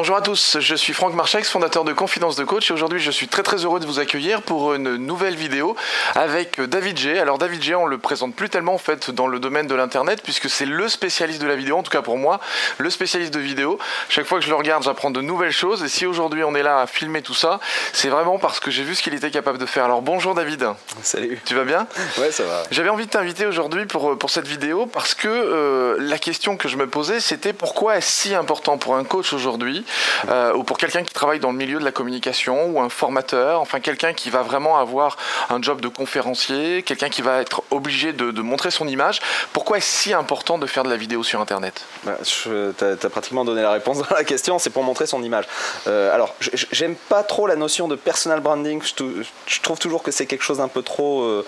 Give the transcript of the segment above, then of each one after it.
Bonjour à tous, je suis Franck Marchex, fondateur de Confidence de Coach et aujourd'hui je suis très très heureux de vous accueillir pour une nouvelle vidéo avec David G. Alors David G, on le présente plus tellement en fait dans le domaine de l'internet puisque c'est le spécialiste de la vidéo, en tout cas pour moi, le spécialiste de vidéo. Chaque fois que je le regarde, j'apprends de nouvelles choses et si aujourd'hui on est là à filmer tout ça, c'est vraiment parce que j'ai vu ce qu'il était capable de faire. Alors bonjour David. Salut. Tu vas bien? Ouais, ça va. J'avais envie de t'inviter aujourd'hui pour, pour cette vidéo parce que euh, la question que je me posais c'était pourquoi est-ce si important pour un coach aujourd'hui? Euh, ou pour quelqu'un qui travaille dans le milieu de la communication, ou un formateur, enfin quelqu'un qui va vraiment avoir un job de conférencier, quelqu'un qui va être obligé de, montrer son image. Pourquoi est-ce si important de faire de la vidéo sur Internet? Bah, Tu as, pratiquement donné la réponse dans la question, c'est pour montrer son image. Euh, alors, j'aime pas trop la notion de personal branding, je, trouve toujours que c'est quelque chose d'un peu trop, euh,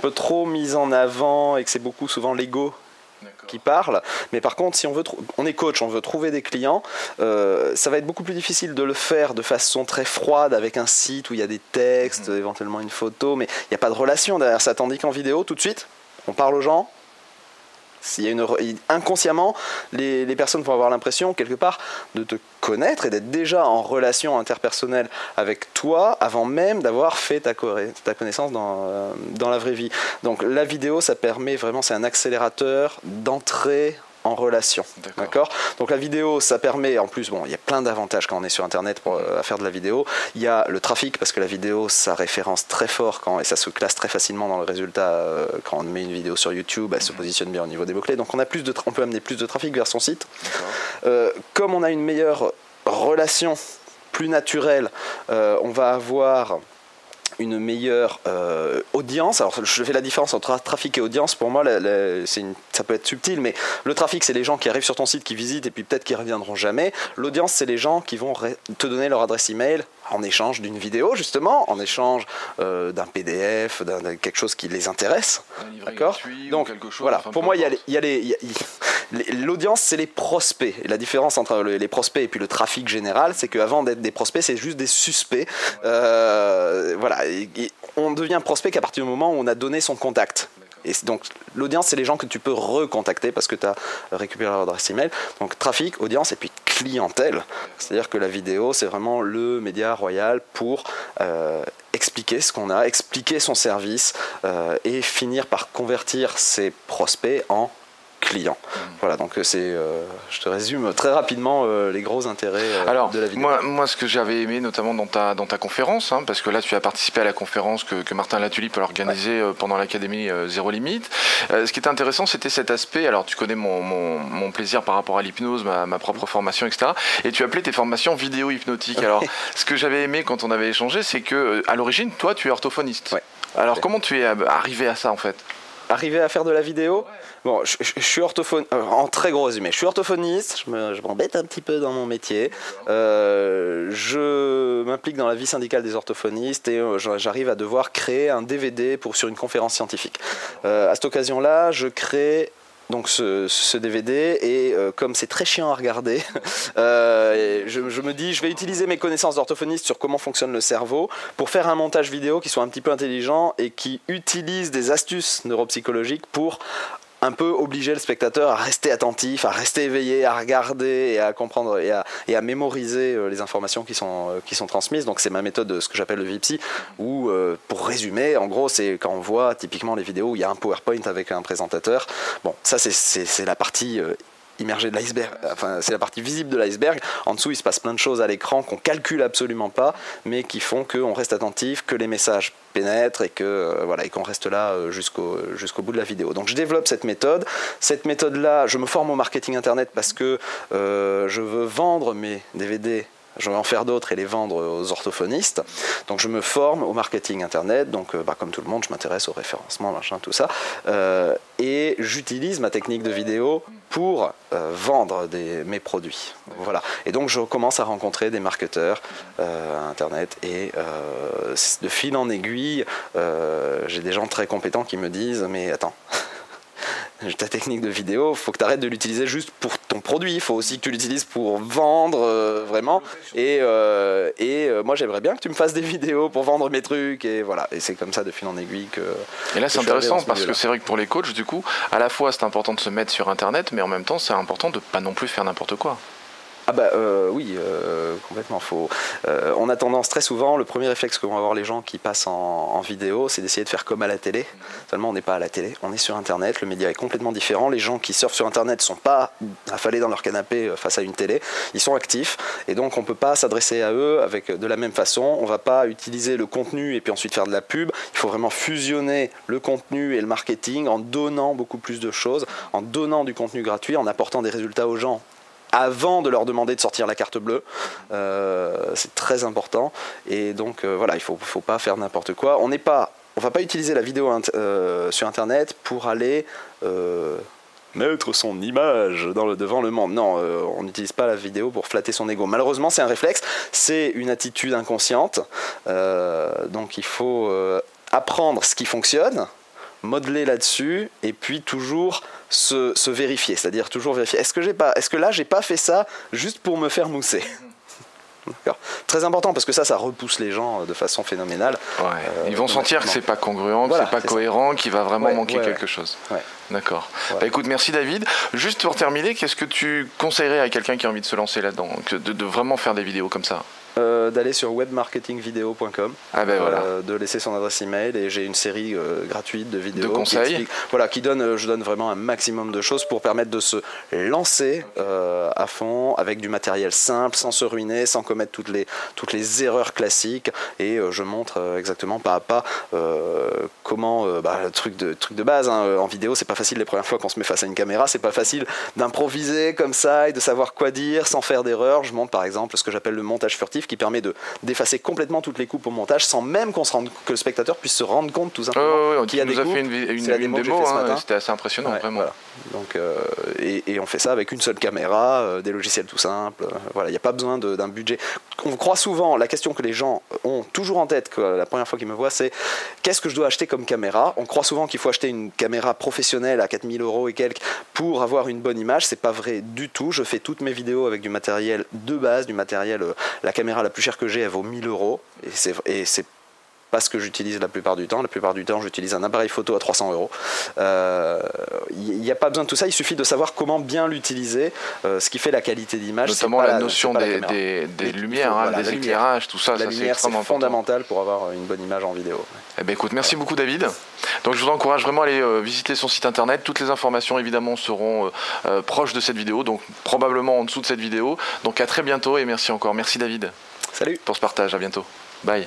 peu trop mis en avant et que c'est beaucoup souvent l'ego qui parle. Mais par contre, si on veut, on est coach, on veut trouver des clients, euh, ça va être beaucoup plus difficile de le faire de façon très froide avec un site où il y a des textes, mhm. éventuellement une photo, mais il n'y a pas de relation derrière ça. Tandis qu'en vidéo, tout de suite, on parle aux gens, y a une, inconsciemment, les, personnes vont avoir l'impression, quelque part, de te connaître et d'être déjà en relation interpersonnelle avec toi avant même d'avoir fait ta, ta connaissance dans, euh, dans la vraie vie. Donc la vidéo, ça permet vraiment, c'est un accélérateur d'entrée en relation. D'accord Donc la vidéo, ça permet, en plus, bon, il y a plein d'avantages quand on est sur Internet pour, euh, à faire de la vidéo. Il y a le trafic, parce que la vidéo, ça référence très fort quand, et ça se classe très facilement dans le résultat euh, quand on met une vidéo sur YouTube, elle se mhm. positionne bien au niveau des mots-clés. Donc on, a plus de on peut amener plus de trafic vers son site. Euh, comme on a une meilleure relation plus naturelle, on va avoir une meilleure euh, audience. Alors, je fais la différence entre trafic et audience. Pour moi, une, ça peut être subtil, mais le trafic, c'est les gens qui arrivent sur ton site, qui visitent et puis peut-être qui reviendront jamais. L'audience, c'est les gens qui vont te donner leur adresse email en échange d'une vidéo, justement, en échange euh, d'un PDF, d'un quelque chose qui les intéresse. D'accord? Donc, voilà. Pour moi, il y a les, l'audience, c'est les prospects. Et la différence entre les prospects et puis le trafic général, c'est qu'avant d'être des prospects, c'est juste des suspects. Euh, voilà, on devient prospect qu'à partir du moment où on a donné son contact. Et donc l'audience, c'est les gens que tu peux recontacter parce que tu as récupéré leur adresse email. Donc trafic, audience et puis clientèle. C'est-à-dire que la vidéo, c'est vraiment le média royal pour euh, expliquer ce qu'on a, expliquer son service euh, et finir par convertir ses prospects en clients. Mm. Voilà, donc euh, c'est, euh, je te résume très rapidement euh, les gros intérêts Alors, de la vidéo. Moi, moi, ce que j'avais aimé, notamment dans ta, dans ta conférence, hein, parce que là, tu as participé à la conférence que, que Martin Latulipe a organisée pendant l'Académie Zéro Limite. ce qui était intéressant, c'était cet aspect. Alors, tu connais mon, mon, mon plaisir par rapport à l'hypnose, ma, ma, propre formation, etc. Et tu appelais tes formations vidéo hypnotique. Alors, ce que j'avais aimé quand on avait échangé, c'est que à l'origine, toi, tu es orthophoniste. Alors, comment tu es arrivé à ça, en fait? Arriver à faire de la vidéo. Bon, je, suis orthophoniste, euh, en très gros résumé, je suis orthophoniste, je m'embête un petit peu dans mon métier, euh, je m'implique dans la vie syndicale des orthophonistes et euh, j'arrive à devoir créer un DVD pour, sur une conférence scientifique. à cette occasion-là, je crée donc ce, DVD et comme c'est très chiant à regarder, je, je, me dis je vais utiliser mes connaissances d'orthophoniste sur comment fonctionne le cerveau pour faire un montage vidéo qui soit un petit peu intelligent et qui utilise des astuces neuropsychologiques pour un peu obliger le spectateur à rester attentif, à rester éveillé, à regarder et à comprendre et à, et à mémoriser euh, les informations qui sont, euh, qui sont transmises. Donc c'est ma méthode, ce que j'appelle le VIPSI, où euh, pour résumer, en gros, c'est quand on voit typiquement les vidéos où il y a un PowerPoint avec un présentateur. Bon, ça c'est la partie immergé de l'iceberg. Enfin, c'est la partie visible de l'iceberg. En dessous, il se passe plein de choses à l'écran qu'on calcule absolument pas, mais qui font qu'on reste attentif, que les messages pénètrent et que euh, voilà et qu'on reste là euh, jusqu'au jusqu'au bout de la vidéo. Donc je développe cette méthode. Cette méthode-là, je me forme au marketing internet parce que euh, je veux vendre mes DVD je vais en faire d'autres et les vendre aux orthophonistes. Donc je me forme au marketing internet, donc bah, comme tout le monde, je m'intéresse au référencement, machin, tout ça. Et j'utilise ma technique de vidéo pour euh, vendre mes produits. Voilà. Et donc je commence à rencontrer des marketeurs internet et de fil en aiguille, j'ai des gens très compétents qui me disent mais attends ta technique de vidéo, il faut que tu arrêtes de l'utiliser juste pour ton produit, il faut aussi que tu l'utilises pour vendre euh, vraiment. Et, euh, et euh, moi j'aimerais bien que tu me fasses des vidéos pour vendre mes trucs et voilà. Et c'est comme ça de fil en aiguille que. Et là c'est intéressant parce que c'est vrai que pour les coachs, du coup, à la fois c'est important de se mettre sur internet, mais en même temps c'est important de pas non plus faire n'importe quoi. Ah bah euh, oui, euh, complètement faux. Euh, on a tendance très souvent, le premier réflexe que vont avoir les gens qui passent en, vidéo, c'est d'essayer de faire comme à la télé. Seulement on n'est pas à la télé, on est sur Internet, le média est complètement différent. Les gens qui surfent sur Internet ne sont pas affalés dans leur canapé face à une télé, ils sont actifs et donc on ne peut pas s'adresser à eux avec de la même façon. On ne va pas utiliser le contenu et puis ensuite faire de la pub. Il faut vraiment fusionner le contenu et le marketing en donnant beaucoup plus de choses, en donnant du contenu gratuit, en apportant des résultats aux gens avant de leur demander de sortir la carte bleue. Euh, c'est très important. Et donc euh, voilà, il ne faut, pas faire n'importe quoi. On n'est pas, on va pas utiliser la vidéo euh, sur Internet pour aller mettre son image dans le, devant le monde. Non, on n'utilise pas la vidéo pour flatter son ego. Malheureusement, c'est un réflexe, c'est une attitude inconsciente. donc il faut apprendre ce qui fonctionne, modeler là-dessus et puis toujours se, vérifier, c'est-à-dire toujours vérifier. Est-ce que j'ai pas, est-ce que là j'ai pas fait ça juste pour me faire mousser? Très important parce que ça, ça repousse les gens euh, de façon phénoménale. Euh, Ils vont sentir que c'est pas congruent, que c'est pas cohérent, qu'il va vraiment manquer quelque chose. D'accord. Bah, écoute, merci David. Juste pour terminer, qu'est-ce que tu conseillerais à quelqu'un qui a envie de se lancer là-dedans, de vraiment faire des vidéos comme ça? Euh, d'aller sur webmarketingvideo.com, ah ben voilà. Euh, de laisser son adresse email et j'ai une série euh, gratuite de vidéos de conseils. Qui voilà, qui donne, je donne vraiment un maximum de choses pour permettre de se lancer à fond avec du matériel simple, sans se ruiner, sans commettre toutes les, toutes les erreurs classiques et je montre exactement pas à pas comment bah, le truc de, truc de base hein, en vidéo c'est pas facile les premières fois qu'on se met face à une caméra c'est pas facile d'improviser comme ça et de savoir quoi dire sans faire d'erreur je montre par exemple ce que j'appelle le montage furtif qui permet de d'effacer complètement toutes les coupes au montage sans même qu'on se rende que le spectateur puisse se rendre compte tout simplement qu'il y a des a fait une, une, démo, hein, c'était assez impressionnant vraiment. Donc euh, et, on fait ça avec une seule caméra, euh, des logiciels tout simples. Euh, voilà, il n'y a pas besoin d'un budget. On croit souvent la question que les gens ont toujours en tête que la première fois qu'ils me voient, c'est qu'est-ce que je dois acheter comme caméra? On croit souvent qu'il faut acheter une caméra professionnelle à 4000 euros et quelques pour avoir une bonne image. C'est pas vrai du tout. Je fais toutes mes vidéos avec du matériel de base, du matériel. la caméra la plus chère que j'ai, elle vaut 1000 euros. Et c'est pas ce que j'utilise la plupart du temps. La plupart du temps, j'utilise un appareil photo à 300 euros. Il euh, n'y a pas besoin de tout ça, il suffit de savoir comment bien l'utiliser, euh, ce qui fait la qualité d'image. Notamment la, notion des, des, lumières, hein, des éclairages, tout ça. La lumière, c'est fondamental pour avoir une bonne image en vidéo. Eh ben, écoute, merci beaucoup David. Donc je vous encourage vraiment à aller euh, visiter son site internet. Toutes les informations évidemment seront proches de cette vidéo, donc probablement en dessous de cette vidéo. Donc à très bientôt et merci encore. Merci David. Salut. Pour ce partage, à bientôt. Bye.